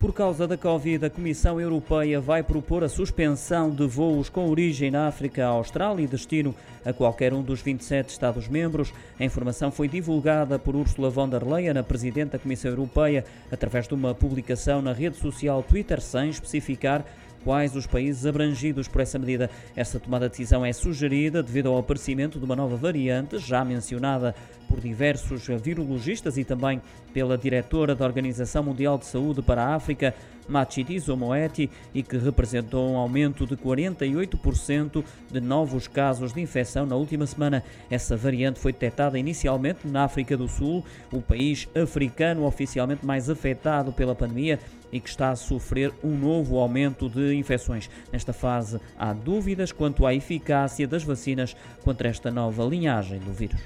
Por causa da Covid, a Comissão Europeia vai propor a suspensão de voos com origem na África Austral e destino a qualquer um dos 27 Estados-membros. A informação foi divulgada por Ursula von der Leyen, a Presidente da Comissão Europeia, através de uma publicação na rede social Twitter, sem especificar quais os países abrangidos por essa medida. Esta tomada de decisão é sugerida devido ao aparecimento de uma nova variante, já mencionada por diversos virologistas e também pela diretora da Organização Mundial de Saúde para a África, Matshidiso Moeti, e que representou um aumento de 48% de novos casos de infecção na última semana. Essa variante foi detectada inicialmente na África do Sul, o país africano oficialmente mais afetado pela pandemia e que está a sofrer um novo aumento de infecções. Nesta fase, há dúvidas quanto à eficácia das vacinas contra esta nova linhagem do vírus.